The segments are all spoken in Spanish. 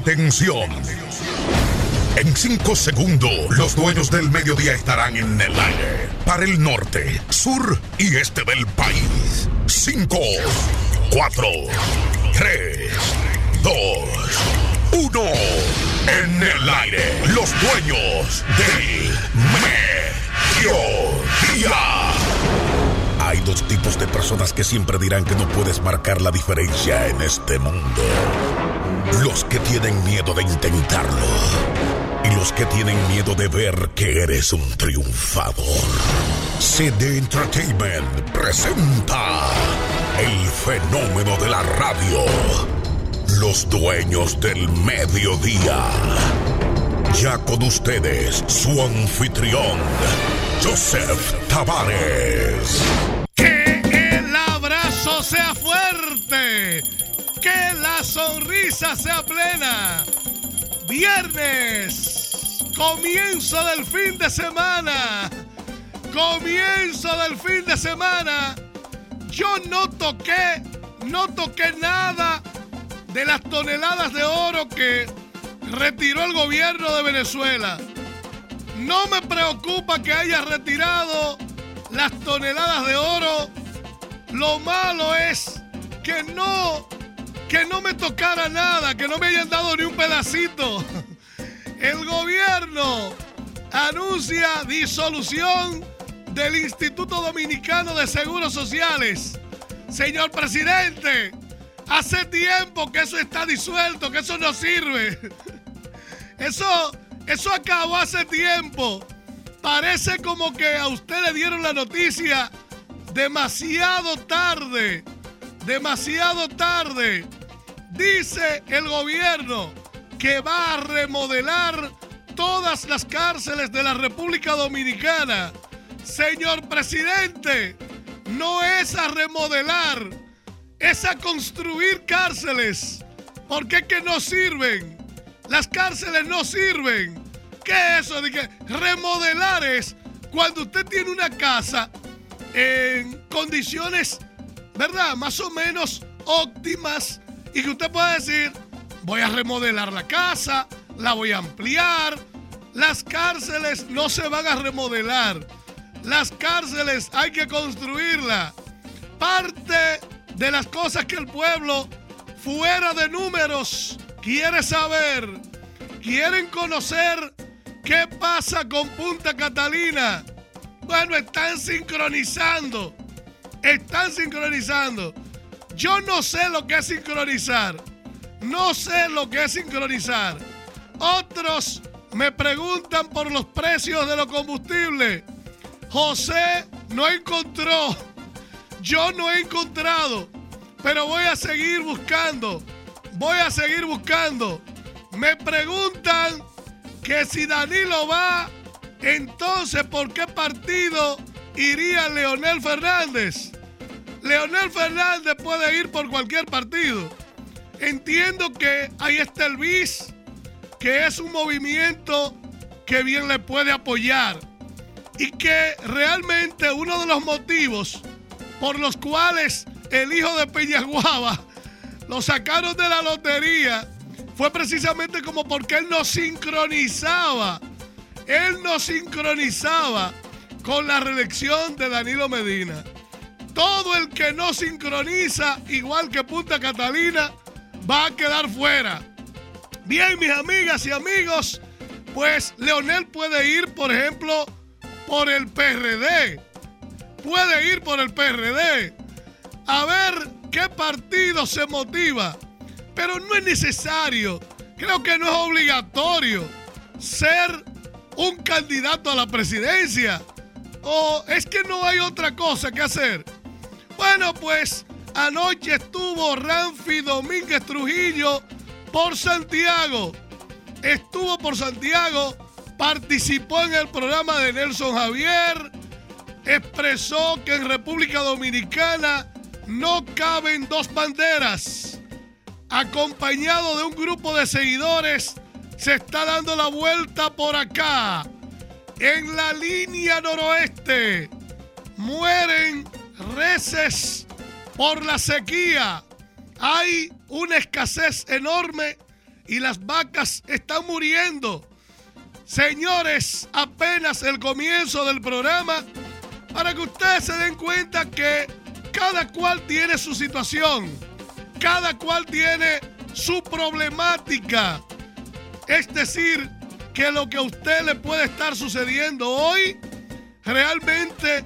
Atención. En cinco segundos, los dueños del mediodía estarán en el aire. Para el norte, sur y este del país. Cinco, cuatro, tres, dos, uno. En el aire, los dueños del mediodía. Hay dos tipos de personas que siempre dirán que no puedes marcar la diferencia en este mundo. Los que tienen miedo de intentarlo. Y los que tienen miedo de ver que eres un triunfador. CD Entertainment presenta el fenómeno de la radio. Los dueños del mediodía. Ya con ustedes, su anfitrión, Joseph Tavares. Que el abrazo sea fuerte. Que la sonrisa sea plena. Viernes. Comienzo del fin de semana. Comienzo del fin de semana. Yo no toqué, no toqué nada de las toneladas de oro que retiró el gobierno de Venezuela. No me preocupa que haya retirado las toneladas de oro. Lo malo es que no, que no me tocara nada, que no me hayan dado ni un pedacito. El gobierno anuncia disolución del Instituto Dominicano de Seguros Sociales. Señor presidente, hace tiempo que eso está disuelto, que eso no sirve. Eso, eso acabó hace tiempo. Parece como que a usted le dieron la noticia demasiado tarde. Demasiado tarde. Dice el gobierno que va a remodelar todas las cárceles de la República Dominicana. Señor presidente, no es a remodelar, es a construir cárceles. Porque que no sirven. Las cárceles no sirven. ¿Qué es eso de que remodelar es cuando usted tiene una casa en condiciones, ¿verdad? Más o menos óptimas y que usted puede decir, voy a remodelar la casa, la voy a ampliar. Las cárceles no se van a remodelar. Las cárceles hay que construirlas. Parte de las cosas que el pueblo, fuera de números, quiere saber, quieren conocer qué pasa con Punta Catalina. Bueno, están sincronizando. Están sincronizando. Yo no sé lo que es sincronizar. No sé lo que es sincronizar. Otros me preguntan por los precios de los combustibles. José no encontró. Yo no he encontrado. Pero voy a seguir buscando. Voy a seguir buscando. Me preguntan que si Danilo va, entonces ¿por qué partido iría Leonel Fernández? Leonel Fernández puede ir por cualquier partido. Entiendo que ahí está el BIS, que es un movimiento que bien le puede apoyar. Y que realmente uno de los motivos por los cuales el hijo de Peñaguaba lo sacaron de la lotería fue precisamente como porque él no sincronizaba. Él no sincronizaba con la reelección de Danilo Medina. Todo el que no sincroniza, igual que Punta Catalina, va a quedar fuera. Bien, mis amigas y amigos, pues Leonel puede ir, por ejemplo, por el PRD. Puede ir por el PRD. A ver qué partido se motiva. Pero no es necesario, creo que no es obligatorio ser un candidato a la presidencia. O es que no hay otra cosa que hacer. Bueno, pues anoche estuvo Ramfi Domínguez Trujillo por Santiago. Estuvo por Santiago, participó en el programa de Nelson Javier, expresó que en República Dominicana no caben dos banderas. Acompañado de un grupo de seguidores, se está dando la vuelta por acá. En la línea noroeste mueren reses por la sequía. Hay una escasez enorme y las vacas están muriendo. Señores, apenas el comienzo del programa para que ustedes se den cuenta que cada cual tiene su situación, cada cual tiene su problemática. Es decir, que lo que a usted le puede estar sucediendo hoy realmente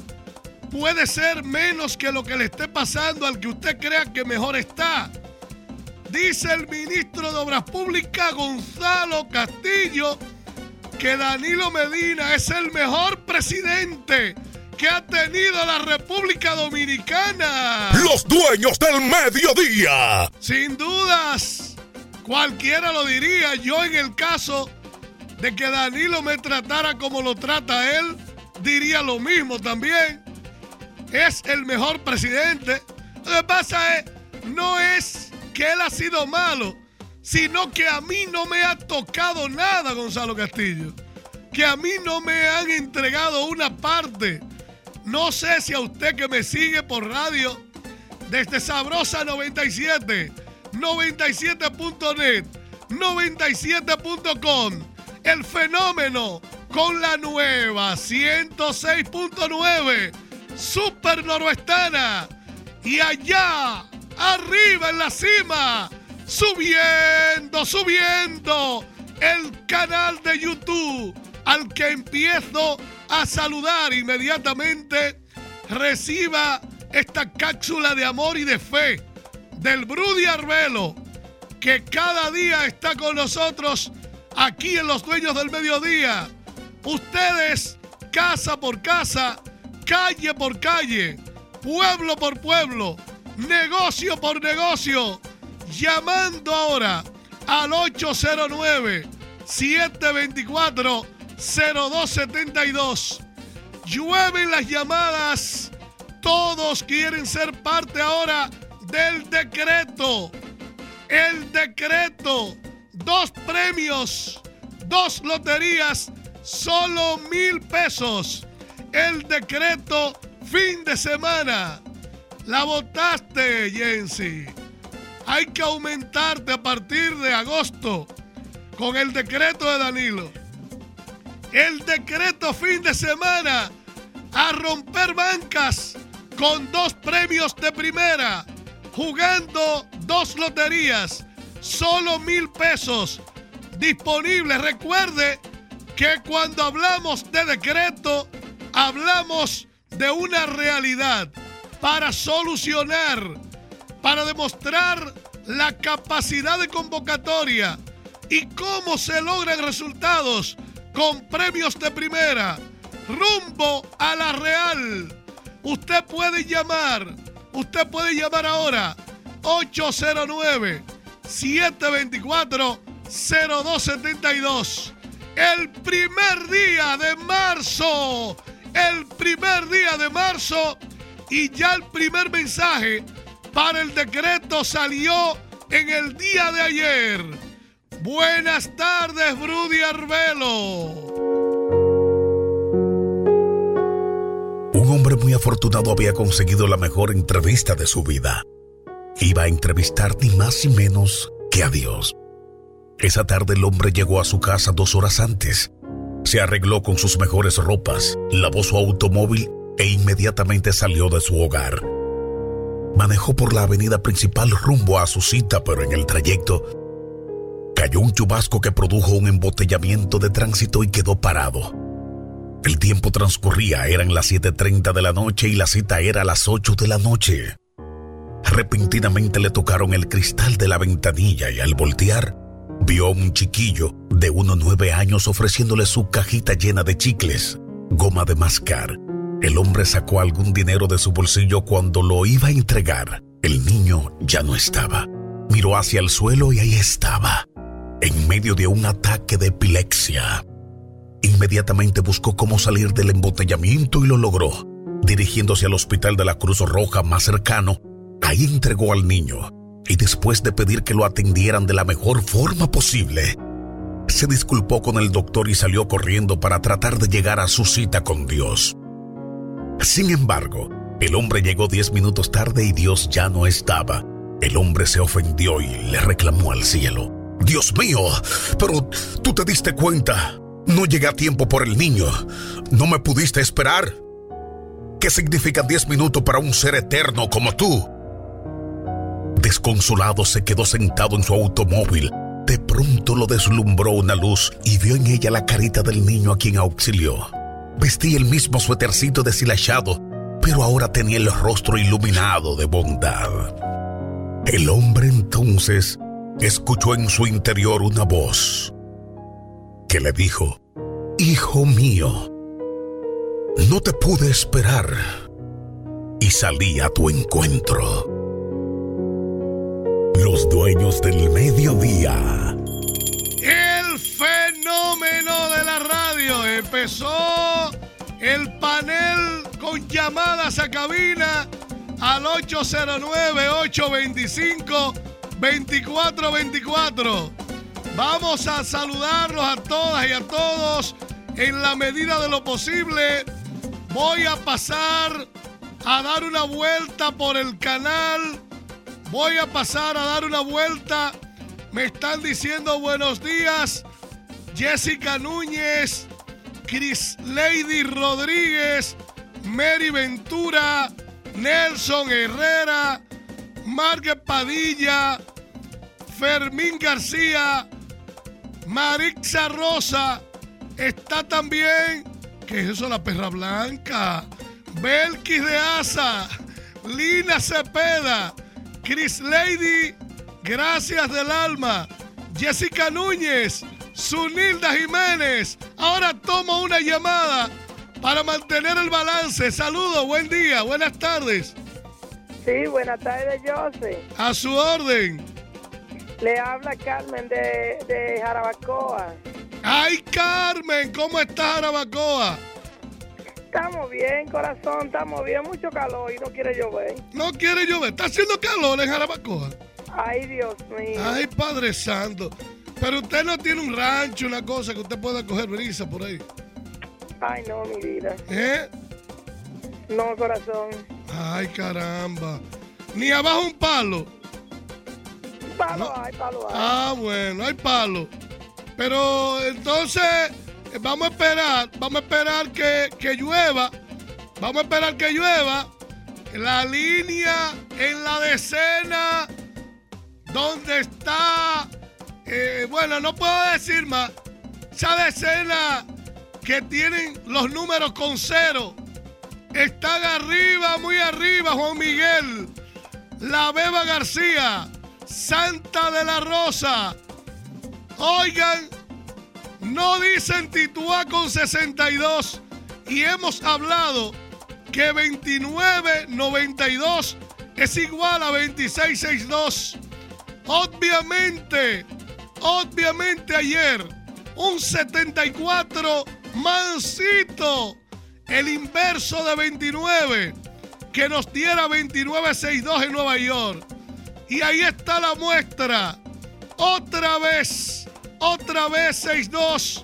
puede ser menos que lo que le esté pasando al que usted crea que mejor está. Dice el ministro de Obras Públicas, Gonzalo Castillo, que Danilo Medina es el mejor presidente que ha tenido la República Dominicana. Los dueños del mediodía. Sin dudas, cualquiera lo diría. Yo en el caso de que Danilo me tratara como lo trata él, diría lo mismo también. Es el mejor presidente. Lo que pasa es, no es que él ha sido malo, sino que a mí no me ha tocado nada, Gonzalo Castillo. Que a mí no me han entregado una parte. No sé si a usted que me sigue por radio, desde Sabrosa 97, 97.net, 97.com, el fenómeno con la nueva 106.9, Super Noroestana. Y allá, arriba en la cima, subiendo, subiendo, el canal de YouTube al que empiezo a saludar inmediatamente. Reciba esta cápsula de amor y de fe del Brudy Arbelo, que cada día está con nosotros aquí en Los Dueños del Mediodía. Ustedes, casa por casa, calle por calle, pueblo por pueblo, negocio por negocio, llamando ahora al 809 724 0272. Llueven las llamadas. Todos quieren ser parte ahora del decreto. El decreto. Dos premios. Dos loterías. Solo mil pesos. El decreto fin de semana. La votaste, Jensi. Hay que aumentarte a partir de agosto con el decreto de Danilo. El decreto fin de semana a romper bancas con dos premios de primera, jugando dos loterías, solo mil pesos disponibles. Recuerde que cuando hablamos de decreto, hablamos de una realidad para solucionar, para demostrar la capacidad de convocatoria y cómo se logran resultados con premios de primera, rumbo a la Real. Usted puede llamar, usted puede llamar ahora 809-724-0272. El primer día de marzo, el primer día de marzo y ya el primer mensaje para el decreto salió en el día de ayer. Buenas tardes, Brudy Arbelo. Un hombre muy afortunado había conseguido la mejor entrevista de su vida. Iba a entrevistar ni más ni menos que a Dios. Esa tarde el hombre llegó a su casa dos horas antes. Se arregló con sus mejores ropas, lavó su automóvil e inmediatamente salió de su hogar. Manejó por la avenida principal rumbo a su cita, pero en el trayecto Cayó un chubasco que produjo un embotellamiento de tránsito y quedó parado. El tiempo transcurría, eran las 7.30 de la noche y la cita era a las 8 de la noche. Repentinamente le tocaron el cristal de la ventanilla y al voltear, vio a un chiquillo de unos nueve años ofreciéndole su cajita llena de chicles, goma de mascar. El hombre sacó algún dinero de su bolsillo cuando lo iba a entregar. El niño ya no estaba. Miró hacia el suelo y ahí estaba, en medio de un ataque de epilepsia. Inmediatamente buscó cómo salir del embotellamiento y lo logró. Dirigiéndose al hospital de la Cruz Roja más cercano, ahí entregó al niño y después de pedir que lo atendieran de la mejor forma posible, se disculpó con el doctor y salió corriendo para tratar de llegar a su cita con Dios. Sin embargo, el hombre llegó diez minutos tarde y Dios ya no estaba. El hombre se ofendió y le reclamó al cielo Dios mío, pero tú te diste cuenta. No llegué a tiempo por el niño. No me pudiste esperar. ¿Qué significa 10 minutos para un ser eterno como tú? Desconsolado se quedó sentado en su automóvil. De pronto lo deslumbró una luz y vio en ella la carita del niño a quien auxilió. Vestía el mismo suétercito deshilachado, pero ahora tenía el rostro iluminado de bondad. El hombre entonces escuchó en su interior una voz que le dijo, Hijo mío, no te pude esperar y salí a tu encuentro. Los dueños del mediodía. El fenómeno de la radio empezó el panel con llamadas a cabina al 809-825-2424. Vamos a saludarlos a todas y a todos en la medida de lo posible. Voy a pasar a dar una vuelta por el canal. Voy a pasar a dar una vuelta. Me están diciendo buenos días. Jessica Núñez, Chris Lady Rodríguez, Mary Ventura, Nelson Herrera, Margaret Padilla, Fermín García, Marixa Rosa, está también, ¿qué es eso? La perra blanca, Belkis de Asa, Lina Cepeda, Chris Lady, gracias del alma, Jessica Núñez, Sunilda Jiménez. Ahora tomo una llamada para mantener el balance. Saludos, buen día, buenas tardes. Sí, buenas tardes, José. A su orden. Le habla Carmen de, de Jarabacoa. Ay, Carmen, ¿cómo está Jarabacoa? Estamos bien, corazón, estamos bien. Mucho calor y no quiere llover. No quiere llover. Está haciendo calor en Jarabacoa. Ay, Dios mío. Ay, Padre Santo. Pero usted no tiene un rancho, una cosa que usted pueda coger brisa por ahí. Ay, no, mi vida. ¿Eh? No, corazón. Ay, caramba. Ni abajo un palo. Palo hay, palo hay. Ah, bueno, hay palo. Pero entonces vamos a esperar, vamos a esperar que, que llueva. Vamos a esperar que llueva. La línea en la decena donde está, eh, bueno, no puedo decir más. Esa decena que tienen los números con cero. Están arriba, muy arriba, Juan Miguel. La Beba García. Santa de la Rosa. Oigan, no dicen Tituá con 62. Y hemos hablado que 29.92 es igual a 26.62. Obviamente, obviamente ayer, un 74 mansito. El inverso de 29, que nos diera 29.62 en Nueva York. Y ahí está la muestra. Otra vez, otra vez 6-2.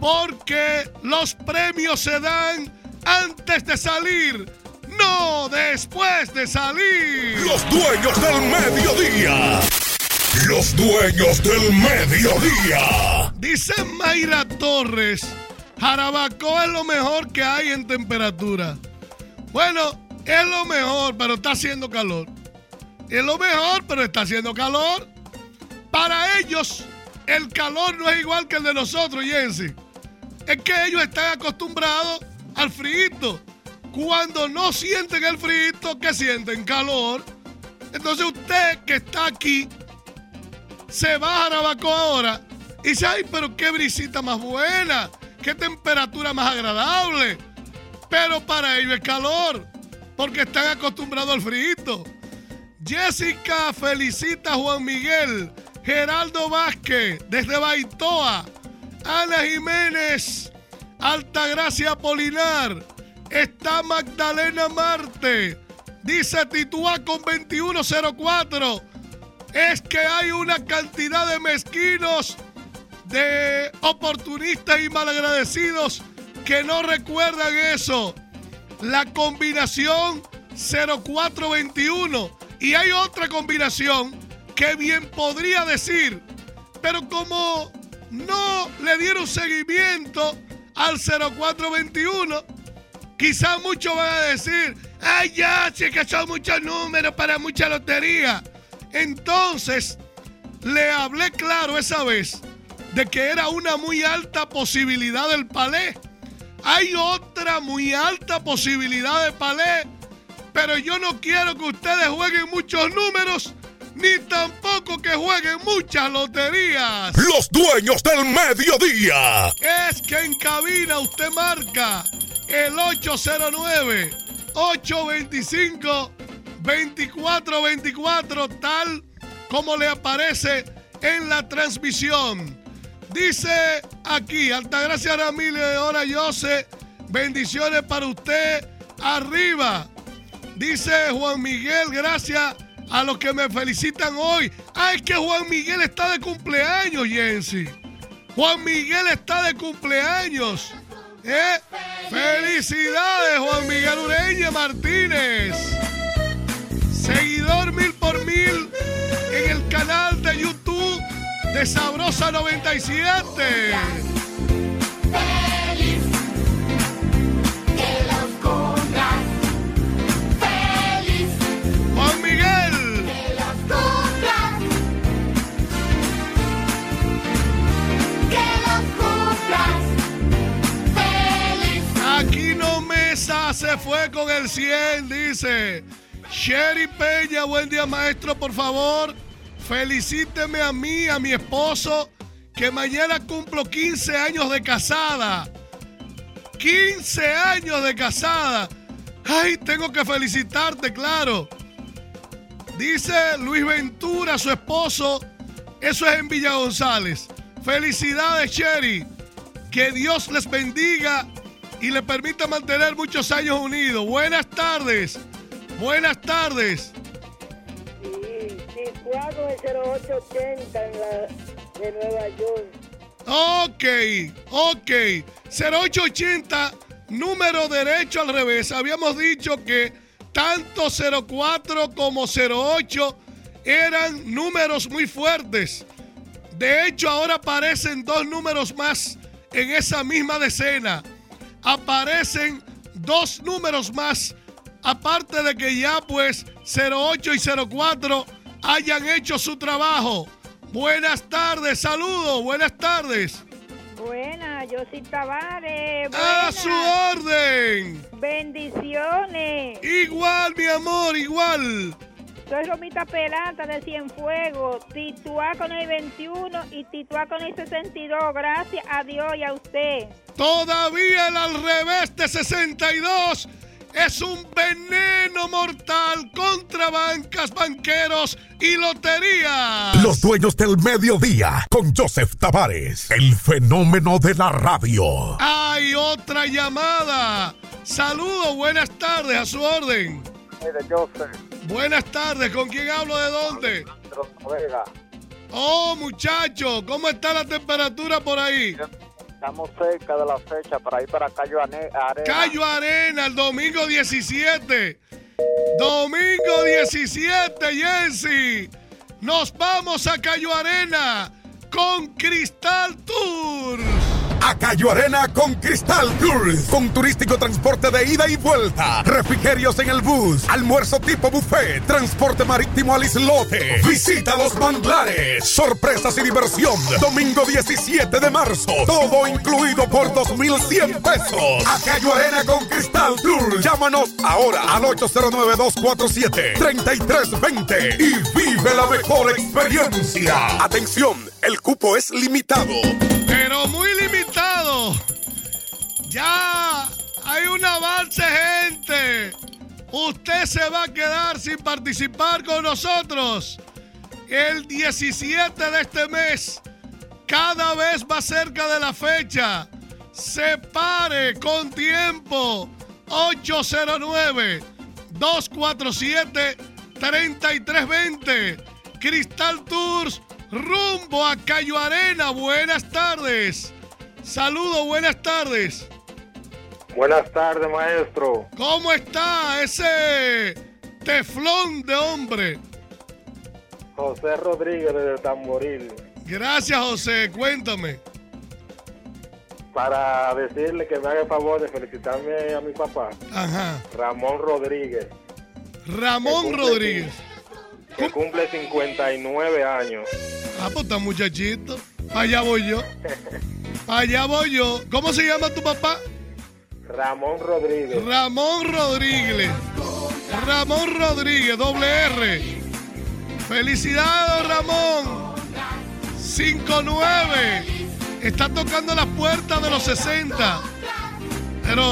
Porque los premios se dan antes de salir, no después de salir. Los dueños del mediodía. Los dueños del mediodía. Dice Mayra Torres, Jarabacoa es lo mejor que hay en temperatura. Bueno, es lo mejor, pero está haciendo calor. Es lo mejor, pero está haciendo calor. Para ellos, el calor no es igual que el de nosotros, Jensi. Es que ellos están acostumbrados al frío. Cuando no sienten el frío, que sienten calor. Entonces usted que está aquí, se va a Jarabacoa ahora y dice, ay, pero qué brisita más buena, qué temperatura más agradable. Pero para ellos es calor, porque están acostumbrados al frío. Jessica felicita a Juan Miguel, Geraldo Vázquez desde Baitoa, Ana Jiménez, Altagracia Polinar, está Magdalena Marte, dice Tituá con 2104. Es que hay una cantidad de mezquinos, de oportunistas y malagradecidos que no recuerdan eso. La combinación 0421 y hay otra combinación que bien podría decir Pero como no le dieron seguimiento al 0421, quizás muchos van a decir, ay ya, si que son muchos números para mucha lotería. Entonces, le hablé claro esa vez de que era una muy alta posibilidad del palé. Hay otra muy alta posibilidad de palé, pero yo no quiero que ustedes jueguen muchos números ni tampoco que jueguen muchas loterías. Los dueños del mediodía. Es que en cabina usted marca el 809 825 2424 tal como le aparece en la transmisión. Dice aquí, Altagracia Ramírez, ahora Jose, bendiciones para usted, arriba. Dice Juan Miguel, gracias a los que me felicitan hoy. Es que Juan Miguel está de cumpleaños, Jensi. Juan Miguel está de cumpleaños. ¿Eh? Felicidades, Juan Miguel Ureña Martínez. Seguidor mil por mil en el canal de YouTube de Sabrosa 97. Se fue con el 100, dice. Sherry Peña, buen día maestro, por favor. Felicíteme a mí, a mi esposo, que mañana cumplo 15 años de casada. 15 años de casada. Ay, tengo que felicitarte, claro. Dice Luis Ventura, su esposo. Eso es en Villa González. Felicidades, Sherry. Que Dios les bendiga y le permita mantener muchos años unidos. Buenas tardes. Buenas tardes. Sí, Chicago es 0880 en la, de Nueva York. Ok, ok. 0880, número derecho al revés. Habíamos dicho que tanto 04 como 08 eran números muy fuertes. De hecho, ahora aparecen dos números más en esa misma decena. Aparecen dos números más, aparte de que ya pues 08 y 04 hayan hecho su trabajo. Buenas tardes, saludos, buenas tardes. Buena, yo soy Tavares. A su orden. Bendiciones. Igual, mi amor, igual. Soy Romita Peralta de Cienfuegos, Tituá con el 21 y Tituá con el 62. Gracias a Dios y a usted. Todavía el al revés de 62 es un veneno mortal contra bancas, banqueros y loterías. Los dueños del mediodía con Joseph Tavares, el fenómeno de la radio. Hay otra llamada. Saludos, buenas tardes, a su orden. De Joseph, Buenas tardes, ¿con quién hablo de dónde? Vega. Oh, muchacho, ¿cómo está la temperatura por ahí? Estamos cerca de la fecha para ir para Cayo Arena. Cayo Arena, el domingo 17. Domingo 17, Jensi. Nos vamos a Cayo Arena con Cristal Tours. A Cayo Arena con Cristal Tours. Con turístico transporte de ida y vuelta. Refrigerios en el bus. Almuerzo tipo buffet. Transporte marítimo al islote. Visita los manglares. Sorpresas y diversión. Domingo 17 de marzo. Todo incluido por 2,100 pesos. A Cayo Arena con Cristal Tours. Llámanos ahora al 809-247-3320 y vive la mejor experiencia. Atención, el cupo es limitado. Pero muy limitado. Ya hay un avance, gente. Usted se va a quedar sin participar con nosotros. El 17 de este mes, cada vez más cerca de la fecha. Separe con tiempo. 809-247-3320. Cristal Tours, rumbo a Cayo Arena. Buenas tardes. Saludos, buenas tardes. Buenas tardes, maestro. ¿Cómo está ese teflón de hombre? José Rodríguez de Tamboril. Gracias, José. Cuéntame. Para decirle que me haga el favor de felicitarme a mi papá, Ajá. Ramón Rodríguez, Ramón Rodríguez. Que cumple 59 años. Ah, pues está muchachito. Allá voy yo. Allá voy yo. ¿Cómo se llama tu papá? Ramón Rodríguez. Ramón Rodríguez. Ramón Rodríguez, doble R. Felicidades, Ramón. 5-9. Está tocando las puertas de los 60. Pero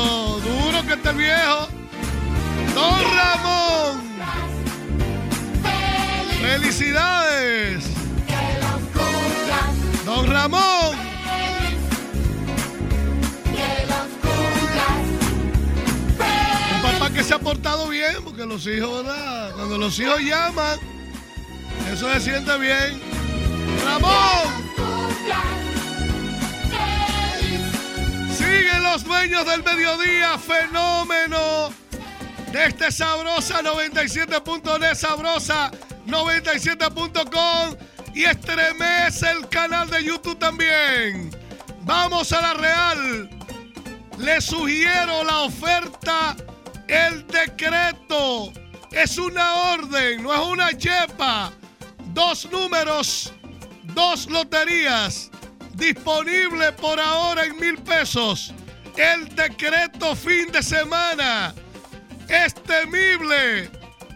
duro que está el viejo. Don Ramón. Felicidades. Don Ramón. Un papá que se ha portado bien, porque los hijos, ¿verdad? Cuando los hijos llaman, eso se siente bien. ¡Ramón! Siguen los dueños del mediodía, fenómeno de este sabrosa 97.net, sabrosa 97.com y estremece el canal de YouTube también. Vamos a la Real. Le sugiero la oferta, el decreto. Es una orden, no es una chepa. Dos números, dos loterías. Disponible por ahora en mil pesos. El decreto fin de semana. Es temible.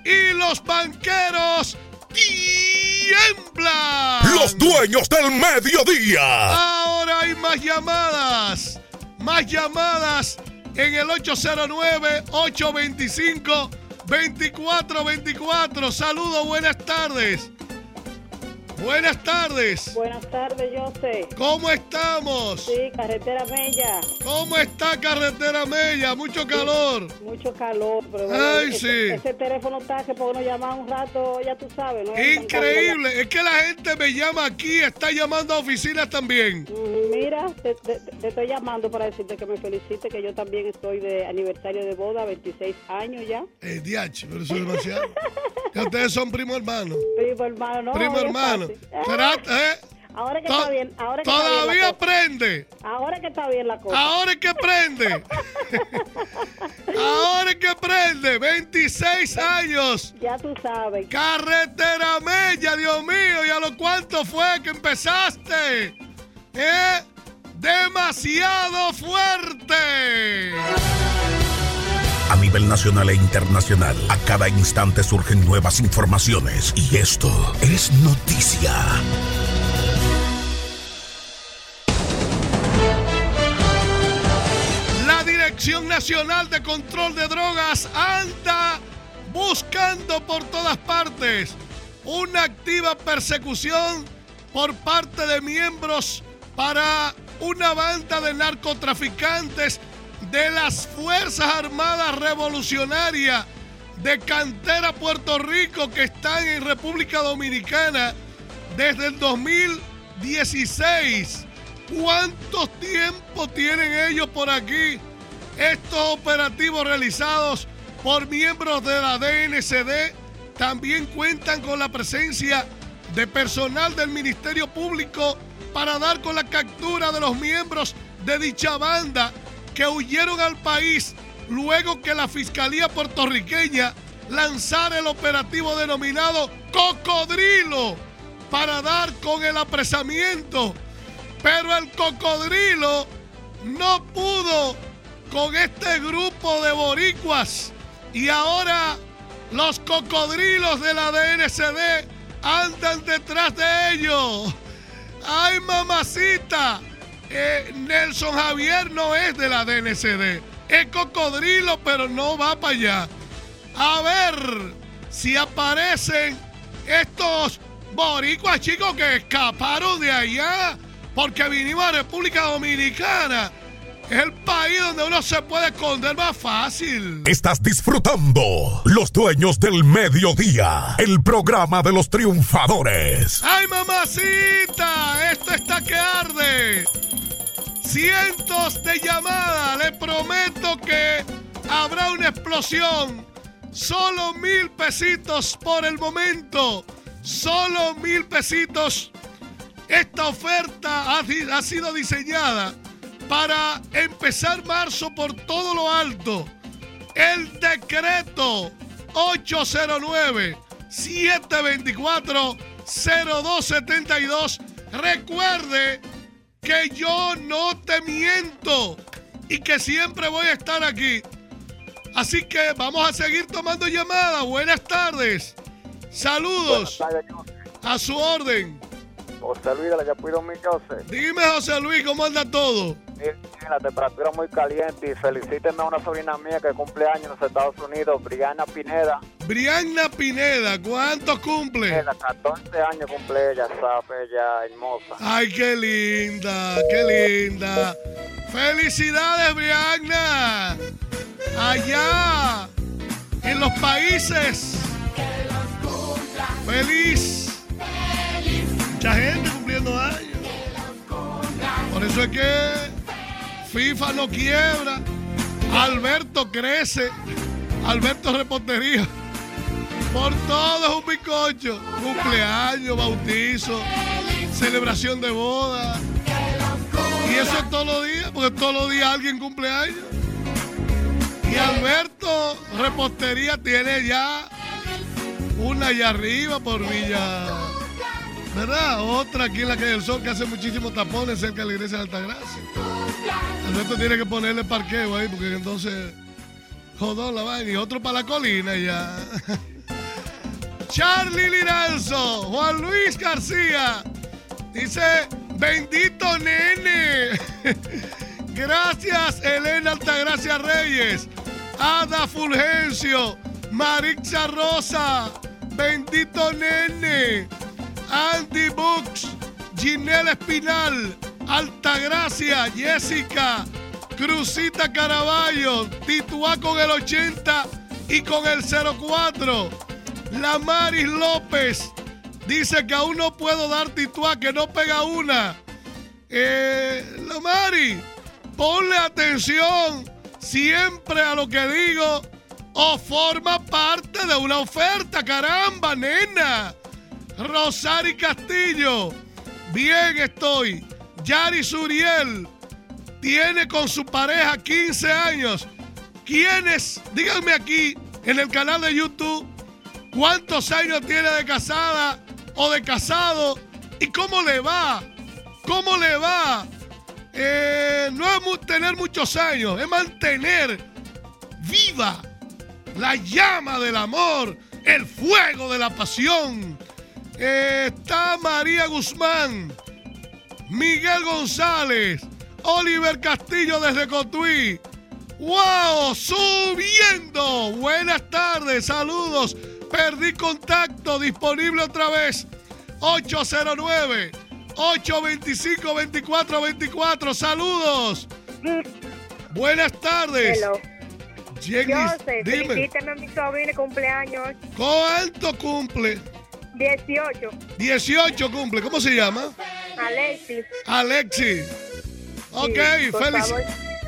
Y los banqueros tiemblan. Los dueños del mediodía. Ahora hay más llamadas. Más llamadas en el 809-825-2424. Saludos, buenas tardes. Buenas tardes. Buenas tardes, José. ¿Cómo estamos? Sí, carretera Mella. ¿Cómo está Carretera Mella? Mucho calor. Mucho calor, pero Ay, ese, sí. ese teléfono está que por no llamar un rato, ya tú sabes, ¿no? Increíble. Es que la gente me llama aquí, está llamando a oficinas también. Mira, te, te- te estoy llamando para decirte que me felicite, que yo también estoy de aniversario de boda, 26 años ya. Eh, DH, pero eso es demasiado. Ya ustedes son primo hermano. Primo hermano, no. primo hermano. Trata, ¿eh? Ahora que está bien, ahora que está bien Todavía la cosa. prende. Ahora que está bien la cosa. Ahora es que prende. Ahora es que prende. 26 años. Ya tú sabes. Carretera Mella, Dios mío. ¿Y a lo cuánto fue que empezaste? ¿Eh? Demasiado fuerte. A nivel nacional e internacional, a cada instante surgen nuevas informaciones y esto es noticia. La Dirección Nacional de Control de Drogas anda buscando por todas partes una activa persecución por parte de miembros para una banda de narcotraficantes de las Fuerzas Armadas Revolucionarias de Cantera Puerto Rico que están en República Dominicana desde el 2016. ¿Cuánto tiempo tienen ellos por aquí? Estos operativos realizados por miembros de la DNCD también cuentan con la presencia de personal del Ministerio Público para dar con la captura de los miembros de dicha banda que huyeron al país luego que la Fiscalía puertorriqueña lanzara el operativo denominado Cocodrilo para dar con el apresamiento. Pero el cocodrilo no pudo con este grupo de boricuas. Y ahora los cocodrilos de la DNCD andan detrás de ellos. ¡Ay, mamacita! Eh, Nelson Javier no es de la DNCD. Es cocodrilo, pero no va para allá. A ver si aparecen estos boricuas chicos que escaparon de allá porque vinimos a República Dominicana. Es el país donde uno se puede esconder más fácil. Estás disfrutando Los Dueños del Mediodía, el programa de los triunfadores. ¡Ay, mamacita! Esto está que arde. Cientos de llamadas. Le prometo que habrá una explosión. Solo mil pesitos por el momento. Solo mil pesitos Esta oferta ha, ha sido diseñada para empezar marzo por todo lo alto. El decreto 809-724-0272. Recuerde que yo no te miento y que siempre voy a estar aquí. Así que vamos a seguir tomando llamadas. Buenas tardes. Saludos Buenas tardes, a su orden. José Luis de la Yapuido 2012. Dime, José Luis, ¿cómo anda todo? Mire, La temperatura muy caliente y felicíteme a una sobrina mía que cumple años en los Estados Unidos, Brianna Pineda. Brianna Pineda, ¿cuántos cumple? Pineda, 14 años cumple ella, sabe, ella hermosa. Ay, qué linda, qué linda. Felicidades, Brianna. Allá, en los países. Feliz. Mucha gente cumpliendo años. Por eso es que FIFA no quiebra. Alberto crece. Alberto Reportería. Por todo es un bizcocho. Cumpleaños, bautizo, celebración de boda. Y eso es todos los días, porque todos los días alguien cumple años. Y Alberto Repostería tiene ya una allá arriba por Villa. ¿Verdad? Otra aquí en la calle del Sol que hace muchísimos tapones cerca de la iglesia de Altagracia. Alberto tiene que ponerle parqueo ahí porque entonces jodó la vaina. Y otro para la colina ya. Charlie Liranzo, Juan Luis García. Dice, bendito nene. Gracias, Elena Altagracia Reyes. Ada Fulgencio. Marixa Rosa. Bendito nene. Andy Books. Ginel Espinal. Altagracia. Jessica. Cruzita Caraballo. Tituá con el 80 y con el 04. La Maris López. Dice que aún no puedo dar tituá, que no pega una. Eh, la Mari, ponle atención siempre a lo que digo o forma parte de una oferta, caramba, nena. Rosari Castillo, bien estoy. Yari Suriel tiene con su pareja 15 años. ¿Quiénes? Díganme aquí en el canal de YouTube cuántos años tiene de casada o de casado y cómo le va. ¿Cómo le va? Eh, no es tener muchos años, es mantener viva la llama del amor, el fuego de la pasión. Está María Guzmán, Miguel González, Oliver Castillo desde Cotuí. ¡Wow! ¡Subiendo! Buenas tardes, saludos. Perdí contacto, disponible otra vez. 809-825-2424. Saludos. Buenas tardes. Hello. Jenny, Joseph, dime, felicítame a mi sobrino cumpleaños ¿cuánto cumple? 18. 18 cumple. ¿Cómo se llama? Alexis. Alexi. Ok, feliz.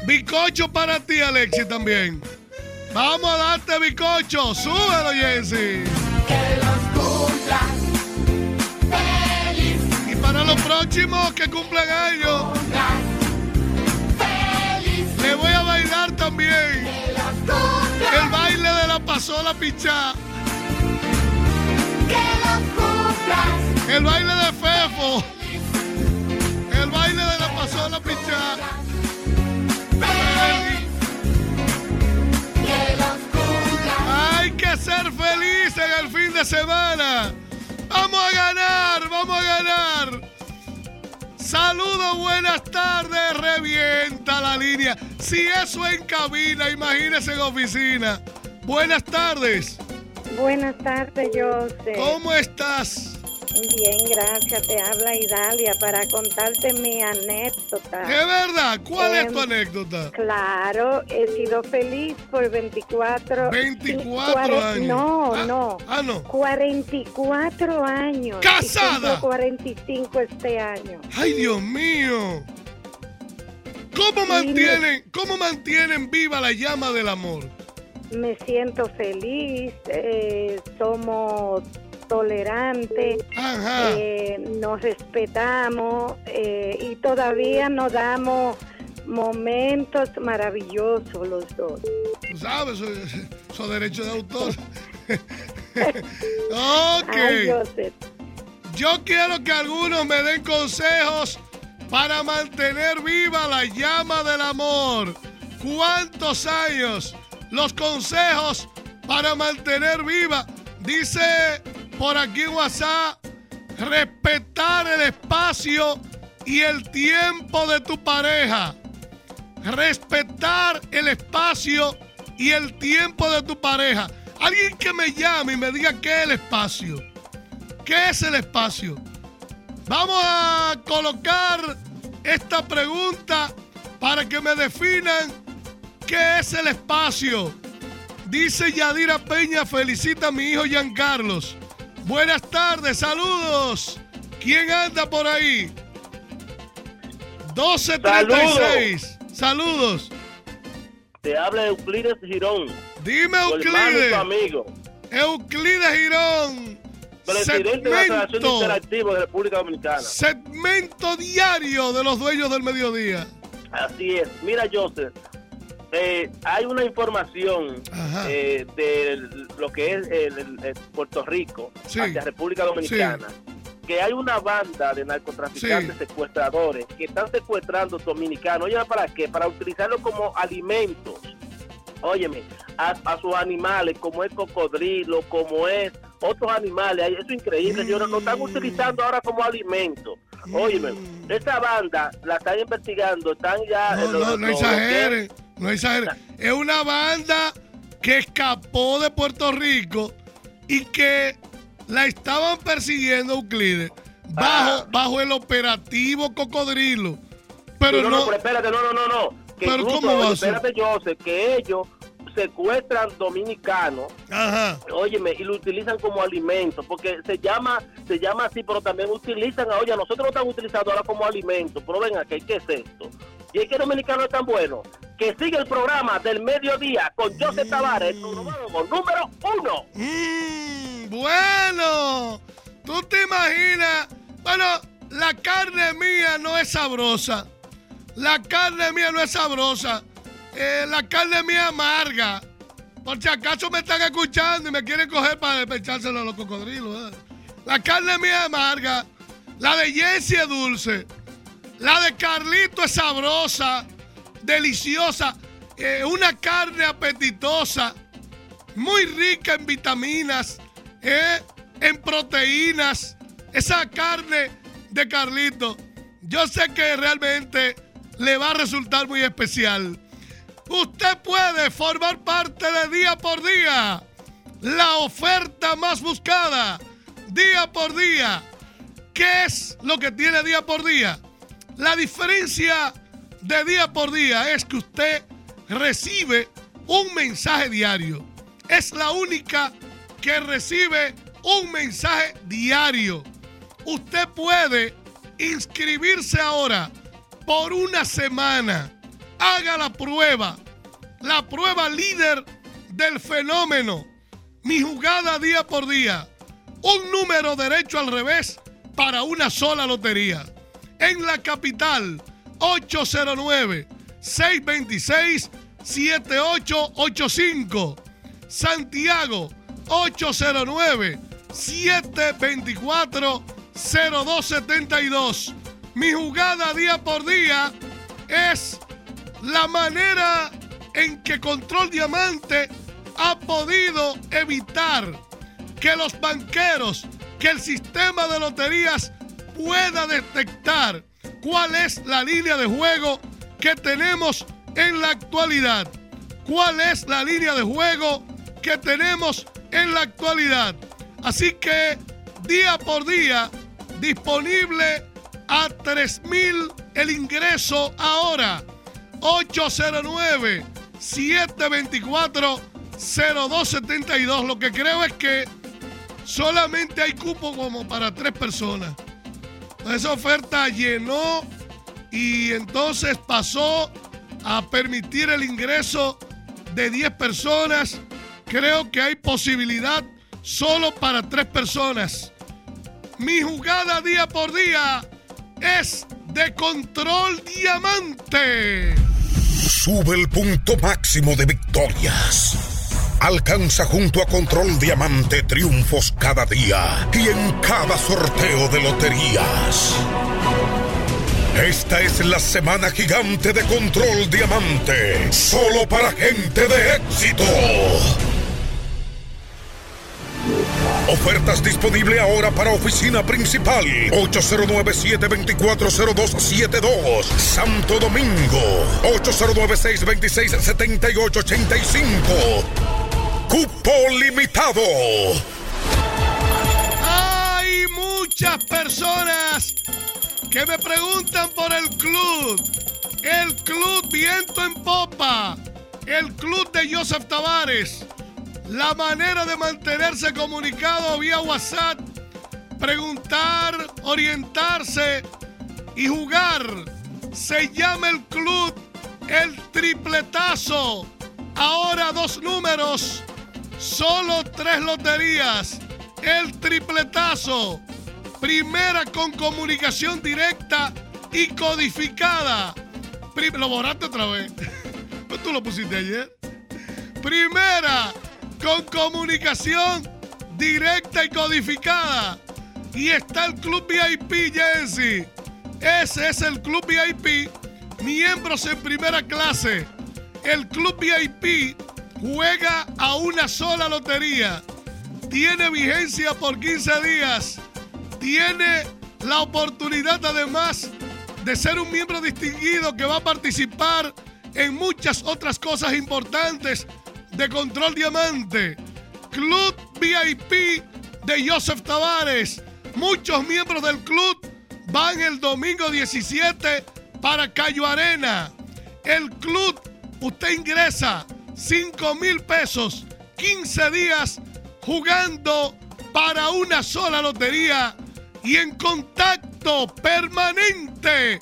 Bicocho para ti, Alexi, también. Vamos a darte bicocho. Súbelo, Jessy. Y para los próximos que cumplen años, le voy a bailar también. El baile de la pasola pichá. El baile de Fefo. El baile de la pasola pichá. Feliz. Hay que ser feliz en el fin de semana. Vamos a ganar, vamos a ganar. Saludos, buenas tardes, revienta la línea. Si eso en cabina, imagínese en oficina. Buenas tardes, Buenas tardes, José. ¿cómo estás? Bien, gracias. Te habla Idalia para contarte mi anécdota. ¿De verdad? ¿Cuál es tu Em, anécdota? Claro, he sido feliz por 24... 24 cuare- años. No, Ah, no. Ah, no. 44 años. Y ¡Casada! cumplo 45 este año. Ay, Dios mío. ¿Cómo mantienen, cómo mantienen viva la llama del amor? Me siento feliz. eh, somos tolerantes, eh, nos respetamos eh, y todavía nos damos momentos maravillosos los dos. Tú sabes, son derechos de autor. ok. Yo quiero que algunos me den consejos para mantener viva la llama del amor. ¿Cuántos años? Los consejos para mantener viva. Dice por aquí WhatsApp, respetar el espacio y el tiempo de tu pareja. Respetar el espacio y el tiempo de tu pareja. Alguien que me llame y me diga qué es el espacio. ¿Qué es el espacio? Vamos a colocar esta pregunta para que me definan qué es el espacio. Dice Yadira Peña, felicita a mi hijo Giancarlos. Buenas tardes, saludos. ¿Quién anda por ahí? 1236. Saludos. Te habla Euclides Girón. Dime Euclides. amigo. Euclides Girón. Presidente de la Federación Interactiva de República Dominicana. Segmento diario de los dueños del mediodía. Así es. Mira, Joseph, eh, hay una información eh, de lo que es el, Puerto Rico hacia República Dominicana. Que hay una banda de narcotraficantes secuestradores que están secuestrando dominicanos. Oye, ¿para qué? Para utilizarlos como alimentos. Óyeme, a, sus animales, como es cocodrilo, como es otros animales. Eso es increíble. Ellos lo están utilizando ahora como alimento. Óyeme, esa banda la están investigando, están ya... No, no, no exageren. No Es una banda que escapó de Puerto Rico y que la estaban persiguiendo Euclides bajo, ah. bajo el operativo Cocodrilo. Pero no, no, espérate, no, no, no, no. pero ¿cómo va a ser? Espérate, yo sé que ellos secuestran dominicanos, Ajá. óyeme, y lo utilizan como alimento, porque se llama, se llama así, pero también utilizan, oye, nosotros lo estamos utilizando ahora como alimento, pero venga, ¿qué, ¿qué es esto? Y es que el dominicano es tan bueno que sigue el programa del mediodía con José Tavares, el número uno. Mm, bueno, tú te imaginas, bueno, la carne mía no es sabrosa. La carne mía no es sabrosa. Eh, la carne mía amarga. Por si acaso me están escuchando y me quieren coger para echárselo a los cocodrilos. Eh. La carne mía amarga. La de Jessie es dulce. La de Carlito es sabrosa deliciosa, eh, una carne apetitosa, muy rica en vitaminas, eh, en proteínas. Esa carne de Carlito, yo sé que realmente le va a resultar muy especial. Usted puede formar parte de día por día. La oferta más buscada, día por día. ¿Qué es lo que tiene día por día? La diferencia de día por día es que usted recibe un mensaje diario. Es la única que recibe un mensaje diario. Usted puede inscribirse ahora por una semana. Haga la prueba. La prueba líder del fenómeno. Mi jugada día por día. Un número derecho al revés para una sola lotería. En la capital 809-626-7885. Santiago 809-724-0272. Mi jugada día por día es la manera en que Control Diamante ha podido evitar que los banqueros, que el sistema de loterías pueda detectar cuál es la línea de juego que tenemos en la actualidad. ¿Cuál es la línea de juego que tenemos en la actualidad? Así que día por día disponible a 3000 el ingreso ahora. 809 724 0272. Lo que creo es que solamente hay cupo como para tres personas. Esa oferta llenó y entonces pasó a permitir el ingreso de 10 personas. Creo que hay posibilidad solo para tres personas. Mi jugada día por día es de control diamante. Sube el punto máximo de victorias. Alcanza junto a Control Diamante triunfos cada día y en cada sorteo de loterías. Esta es la semana gigante de Control Diamante, solo para gente de éxito. Ofertas disponible ahora para oficina principal 809-724-0272 Santo Domingo 809-626-7885 Cupo limitado. Hay muchas personas que me preguntan por el club. El club Viento en Popa. El club de Joseph Tavares. La manera de mantenerse comunicado vía WhatsApp, preguntar, orientarse y jugar. Se llama el club El Tripletazo. Ahora dos números, solo tres loterías. El Tripletazo. Primera con comunicación directa y codificada. lo borraste otra vez. Pues tú lo pusiste ayer. Primera con comunicación directa y codificada. Y está el Club VIP, Jensi. Ese es el Club VIP. Miembros en primera clase. El Club VIP juega a una sola lotería. Tiene vigencia por 15 días. Tiene la oportunidad además de ser un miembro distinguido que va a participar en muchas otras cosas importantes de Control Diamante, Club VIP de Joseph Tavares. Muchos miembros del club van el domingo 17 para Cayo Arena. El club, usted ingresa 5 mil pesos, 15 días jugando para una sola lotería y en contacto permanente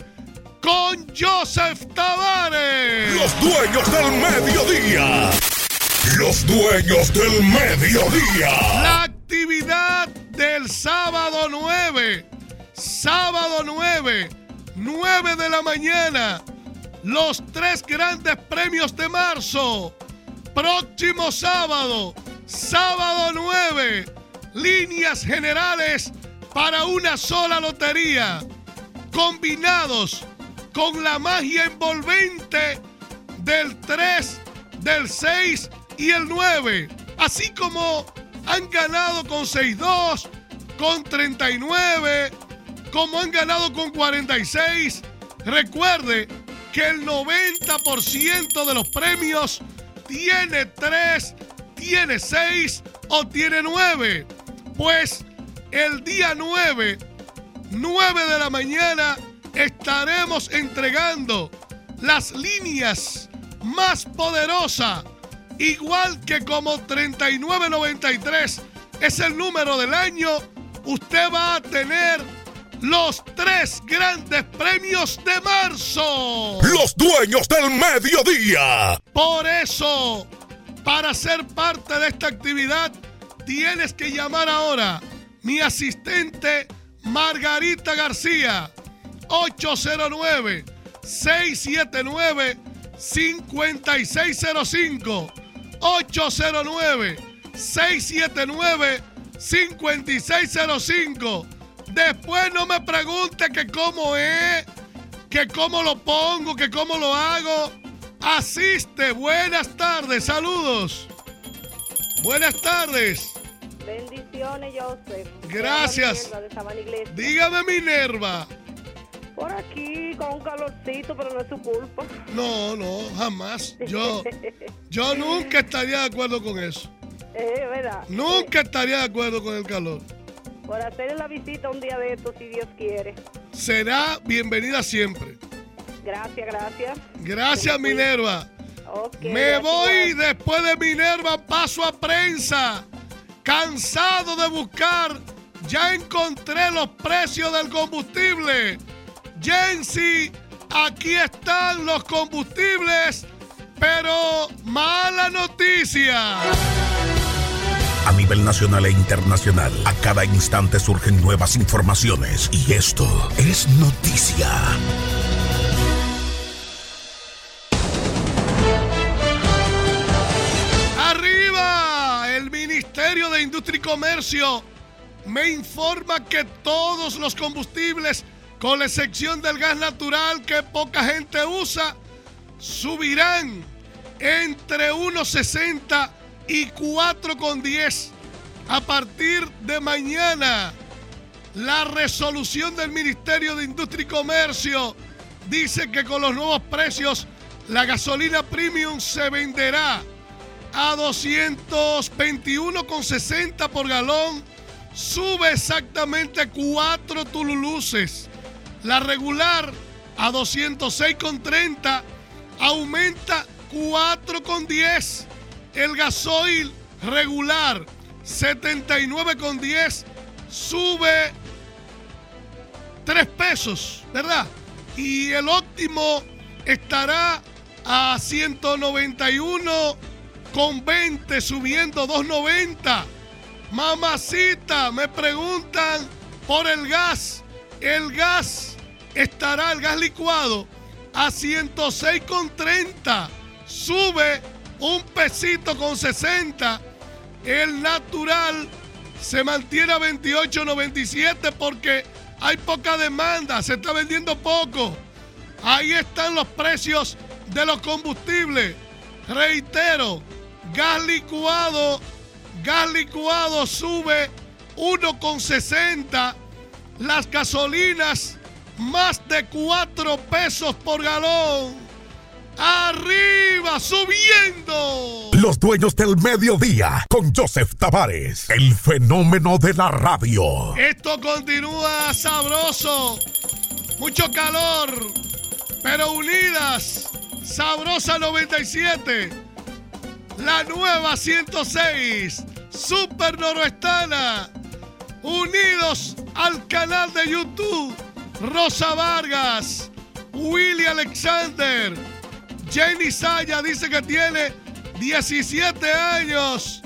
con Joseph Tavares. Los dueños del mediodía. Los dueños del mediodía. La actividad del sábado 9. Sábado 9. 9 de la mañana. Los tres grandes premios de marzo. Próximo sábado. Sábado 9. Líneas generales para una sola lotería. Combinados con la magia envolvente del 3, del 6 y el 9. Así como han ganado con 6-2, con 39, como han ganado con 46. Recuerde que el 90% de los premios tiene 3, tiene 6 o tiene 9. Pues el día 9, 9 de la mañana, estaremos entregando las líneas más poderosas igual que como 3993 es el número del año, usted va a tener los tres grandes premios de marzo. Los dueños del mediodía. Por eso, para ser parte de esta actividad, tienes que llamar ahora mi asistente Margarita García, 809 679 5605 809-679-5605. Después no me pregunte que cómo es, que cómo lo pongo, que cómo lo hago. Asiste. Buenas tardes. Saludos. Buenas tardes. Bendiciones, Joseph. Gracias. Dígame, Minerva. Por aquí con un calorcito, pero no es su culpa. No, no, jamás. Yo, yo nunca estaría de acuerdo con eso. Eh, ¿verdad? Nunca estaría de acuerdo con el calor. Por hacerle la visita un día de estos, si Dios quiere. Será bienvenida siempre. Gracias, gracias. Gracias, Minerva. Me voy después de Minerva, paso a prensa. Cansado de buscar, ya encontré los precios del combustible. Jensi, aquí están los combustibles, pero mala noticia. A nivel nacional e internacional. A cada instante surgen nuevas informaciones y esto es noticia. ¡Arriba! El Ministerio de Industria y Comercio me informa que todos los combustibles, con la excepción del gas natural que poca gente usa, subirán entre 1,60 y 4,10 a partir de mañana. La resolución del Ministerio de Industria y Comercio dice que con los nuevos precios la gasolina premium se venderá a 221,60 por galón. Sube exactamente 4 tululuces. La regular a 206,30 aumenta 4,10. El gasoil regular 79,10 sube 3 pesos, ¿verdad? Y el óptimo estará a 191,20 subiendo 2,90. Mamacita, me preguntan por el gas. El gas estará, el gas licuado, a 106,30. Sube un pesito con 60. El natural se mantiene a 28.97 porque hay poca demanda, se está vendiendo poco. Ahí están los precios de los combustibles. Reitero, gas licuado, gas licuado sube 1,60. Las gasolinas más de 4 pesos por galón. Arriba, subiendo. Los dueños del mediodía con Joseph Tavares, el fenómeno de la radio. Esto continúa sabroso. Mucho calor, pero unidas. Sabrosa 97. La nueva 106. Super Noroestana. Unidos al canal de YouTube. Rosa Vargas. Willy Alexander. Jenny Saya dice que tiene 17 años.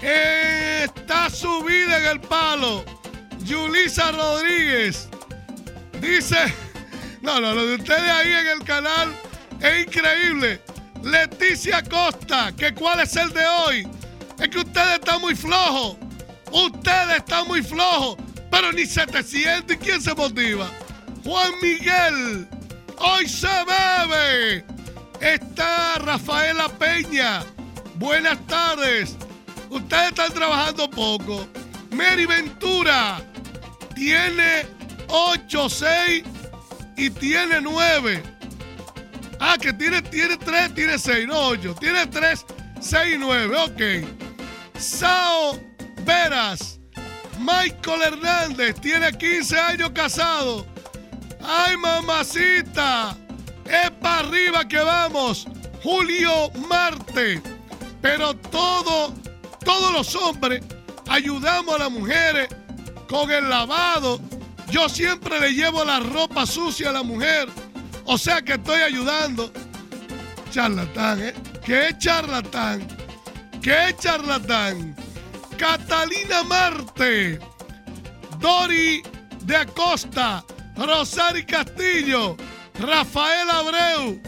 Está subida en el palo. Yulisa Rodríguez dice: No, no, lo de ustedes ahí en el canal es increíble. Leticia Costa, que cuál es el de hoy. Es que ustedes están muy flojos. Ustedes están muy flojos. Pero ni 700. ¿Y quién se motiva? Juan Miguel. Hoy se bebe. Está Rafaela Peña. Buenas tardes. Ustedes están trabajando poco. Mary Ventura tiene 8, 6 y tiene 9. Ah, que tiene, tiene 3, tiene 6, no 8. Tiene 3, 6 y 9. Ok. Sao Veras. Michael Hernández tiene 15 años casado. ¡Ay, mamacita! Es para arriba que vamos. Julio Marte. Pero todo, todos los hombres ayudamos a las mujeres con el lavado. Yo siempre le llevo la ropa sucia a la mujer. O sea que estoy ayudando. Charlatán, ¿eh? ¿Qué charlatán? ¿Qué charlatán? Catalina Marte. Dori de Acosta. Rosari Castillo. Rafael Abreu.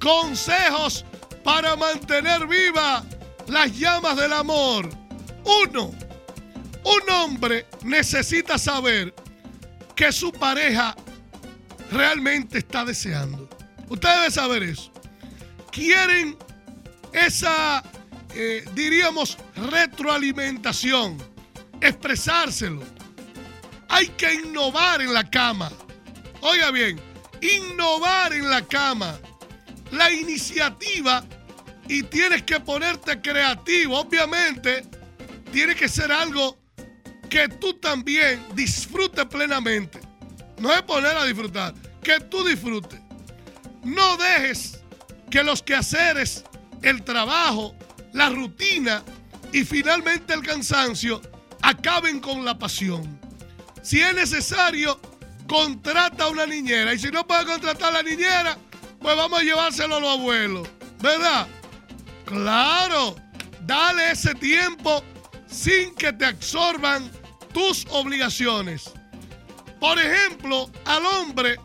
Consejos para mantener viva las llamas del amor. Uno, un hombre necesita saber que su pareja realmente está deseando. Usted debe saber eso. Quieren esa, eh, diríamos, retroalimentación, expresárselo. Hay que innovar en la cama. Oiga bien, innovar en la cama. La iniciativa y tienes que ponerte creativo. Obviamente, tiene que ser algo que tú también disfrutes plenamente. No es poner a disfrutar, que tú disfrutes. No dejes que los quehaceres, el trabajo, la rutina y finalmente el cansancio acaben con la pasión. Si es necesario, contrata a una niñera. Y si no puede contratar a la niñera, pues vamos a llevárselo a los abuelos. ¿Verdad? Claro, dale ese tiempo sin que te absorban tus obligaciones. Por ejemplo, al hombre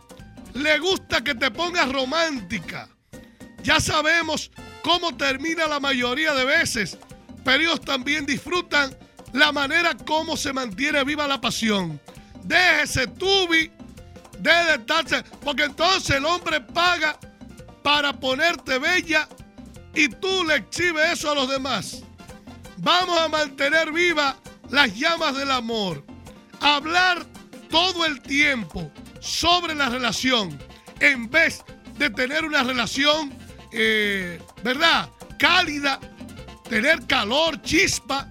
le gusta que te pongas romántica. Ya sabemos cómo termina la mayoría de veces, pero ellos también disfrutan la manera como se mantiene viva la pasión. Déjese tubi, de estarse, porque entonces el hombre paga para ponerte bella y tú le exhibes eso a los demás. Vamos a mantener viva las llamas del amor. Hablar todo el tiempo sobre la relación en vez de tener una relación, eh, ¿verdad? Cálida, tener calor, chispa.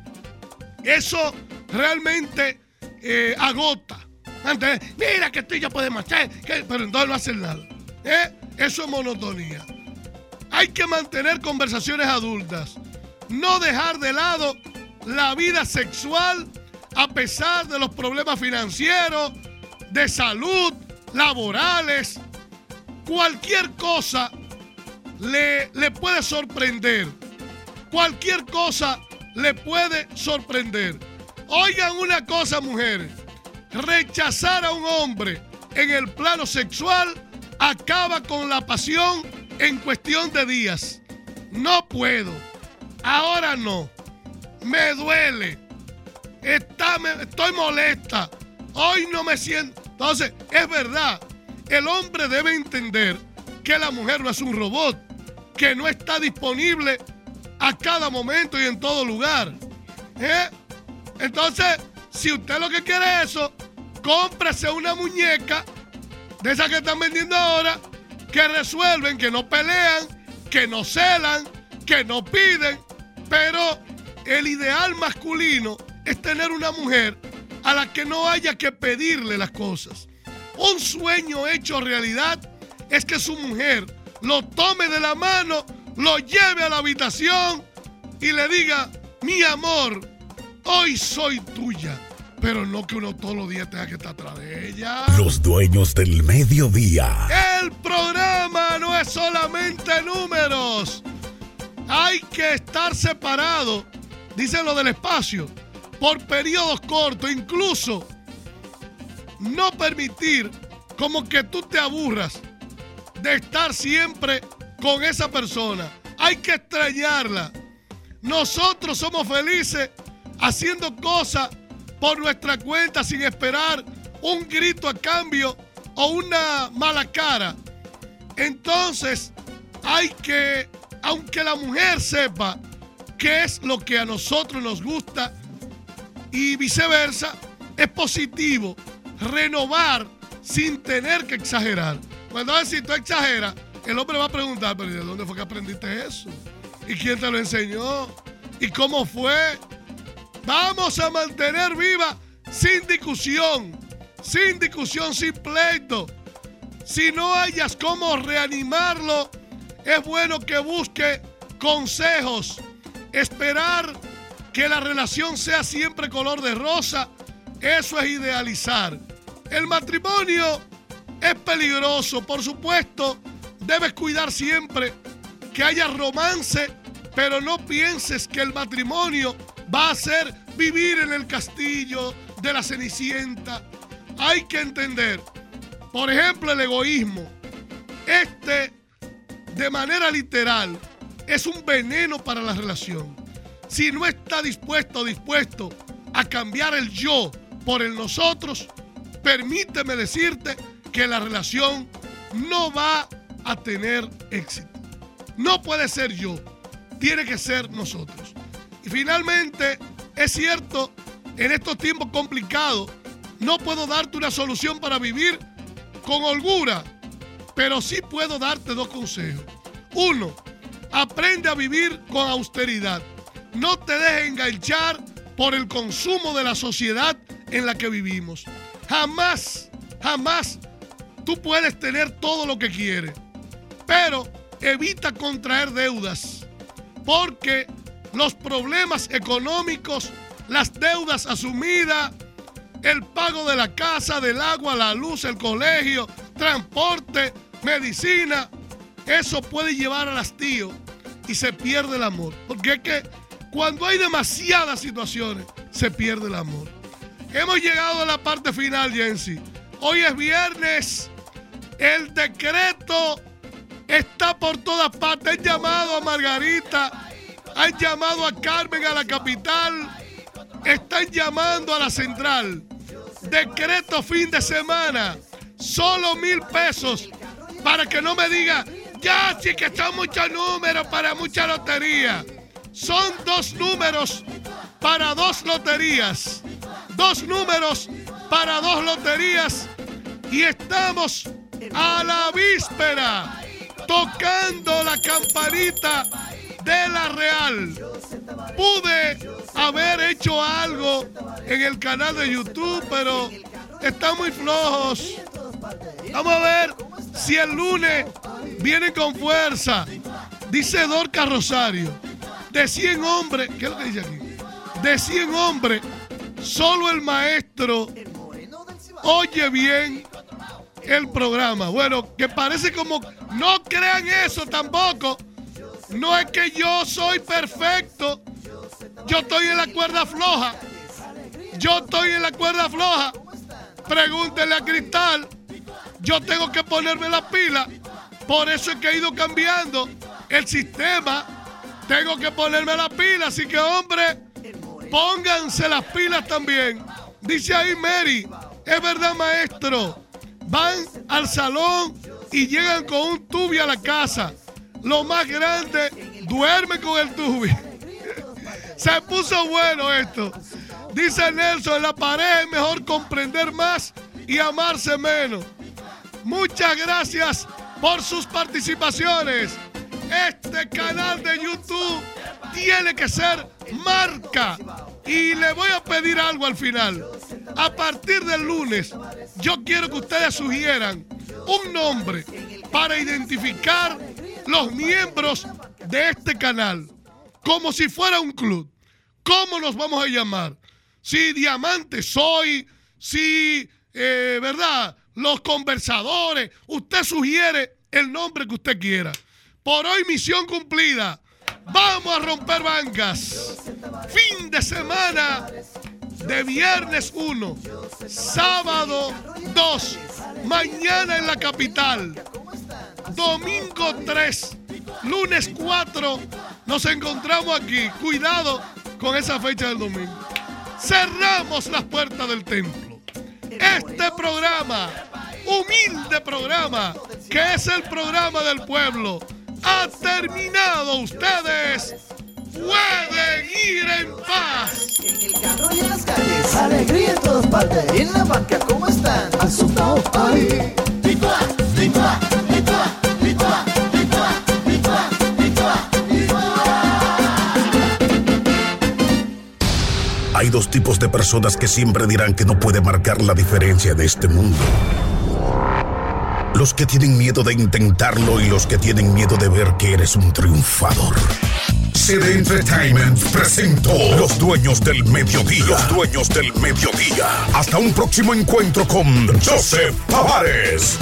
Eso realmente eh, agota. Antes, mira que tú ya puedes marchar, pero entonces no hacen nada. ¿eh? Eso es monotonía. Hay que mantener conversaciones adultas. No dejar de lado la vida sexual a pesar de los problemas financieros, de salud, laborales. Cualquier cosa le, le puede sorprender. Cualquier cosa le puede sorprender. Oigan una cosa, mujeres. Rechazar a un hombre en el plano sexual acaba con la pasión en cuestión de días. No puedo. Ahora no. Me duele. Está, estoy molesta. Hoy no me siento. Entonces, es verdad. El hombre debe entender que la mujer no es un robot, que no está disponible a cada momento y en todo lugar. ¿Eh? Entonces, si usted lo que quiere es eso, cómprese una muñeca de esas que están vendiendo ahora, que resuelven, que no pelean, que no celan, que no piden. Pero el ideal masculino es tener una mujer a la que no haya que pedirle las cosas. Un sueño hecho realidad es que su mujer lo tome de la mano, lo lleve a la habitación y le diga, mi amor, hoy soy tuya. Pero no que uno todos los días tenga que estar atrás de ella. Los dueños del mediodía. El programa no es solamente números. Hay que estar separado, dice lo del espacio, por periodos cortos, incluso no permitir como que tú te aburras de estar siempre con esa persona. Hay que extrañarla. Nosotros somos felices haciendo cosas por nuestra cuenta sin esperar un grito a cambio o una mala cara. Entonces hay que, aunque la mujer sepa qué es lo que a nosotros nos gusta y viceversa, es positivo renovar sin tener que exagerar. Cuando si tú exageras, el hombre va a preguntar, pero ¿de dónde fue que aprendiste eso? ¿Y quién te lo enseñó? ¿Y cómo fue? Vamos a mantener viva sin discusión, sin discusión, sin pleito. Si no hayas cómo reanimarlo, es bueno que busque consejos. Esperar que la relación sea siempre color de rosa, eso es idealizar. El matrimonio es peligroso, por supuesto, debes cuidar siempre que haya romance, pero no pienses que el matrimonio va a ser vivir en el castillo de la Cenicienta. Hay que entender, por ejemplo, el egoísmo. Este, de manera literal, es un veneno para la relación. Si no está dispuesto o dispuesto a cambiar el yo por el nosotros, permíteme decirte que la relación no va a tener éxito. No puede ser yo, tiene que ser nosotros. Y finalmente, es cierto, en estos tiempos complicados, no puedo darte una solución para vivir con holgura, pero sí puedo darte dos consejos. Uno, aprende a vivir con austeridad. No te dejes enganchar por el consumo de la sociedad en la que vivimos. Jamás, jamás tú puedes tener todo lo que quieres, pero evita contraer deudas, porque los problemas económicos, las deudas asumidas, el pago de la casa, del agua, la luz, el colegio, transporte, medicina, eso puede llevar al hastío y se pierde el amor. Porque es que Cuando hay demasiadas situaciones, se pierde el amor. Hemos llegado a la parte final, Jensi. Hoy es viernes. El decreto está por todas partes. Han llamado a Margarita, han llamado a Carmen a la capital, están llamando a la central. Decreto fin de semana, solo mil pesos para que no me diga, ya sí que son muchos números para mucha lotería. Son dos números para dos loterías. Dos números para dos loterías. Y estamos a la víspera tocando la campanita de la Real. Pude haber hecho algo en el canal de YouTube, pero están muy flojos. Vamos a ver si el lunes vienen con fuerza. Dice Dorca Rosario, de 100 hombres, ¿qué es lo que dice aquí? De 100 hombres, solo el maestro oye bien el programa. Bueno, que parece como, no crean eso tampoco. No es que yo soy perfecto. Yo estoy en la cuerda floja. Yo estoy en la cuerda floja. Pregúntenle a Cristal. Yo tengo que ponerme la pila. Por eso es que he ido cambiando el sistema. Tengo que ponerme la pila. Así que, hombre, pónganse las pilas también. Dice ahí Mary. Es verdad, maestro van al salón y llegan con un tubi a la casa. Lo más grande, duerme con el tubi. Se puso bueno esto. Dice Nelson, en la pareja es mejor comprender más y amarse menos. Muchas gracias por sus participaciones. Este canal de YouTube tiene que ser marca. Y le voy a pedir algo al final. A partir del lunes, yo quiero que ustedes sugieran un nombre para identificar los miembros de este canal, como si fuera un club. ¿Cómo nos vamos a llamar? Si Diamante soy, si, eh, ¿verdad? Los conversadores. Usted sugiere el nombre que usted quiera. Por hoy, misión cumplida. Vamos a romper bancas. Fin de semana de viernes 1, sábado 2, mañana en la capital, domingo 3, lunes 4, nos encontramos aquí. Cuidado con esa fecha del domingo. Cerramos las puertas del templo. Este programa, humilde programa, que es el programa del pueblo, ha terminado. Ustedes pueden ir en paz. En el carro y en las calles, alegría en todas partes. En la banca, ¿cómo están? Ahí. Litua, litua, litua, litua, litua, litua, litua, Hay dos tipos de personas que siempre dirán que no puede marcar la diferencia de este mundo. Los que tienen miedo de intentarlo y los que tienen miedo de ver que eres un triunfador. CD Entertainment presentó Los Dueños del Mediodía. Los Dueños del Mediodía. Hasta un próximo encuentro con Joseph Tavares.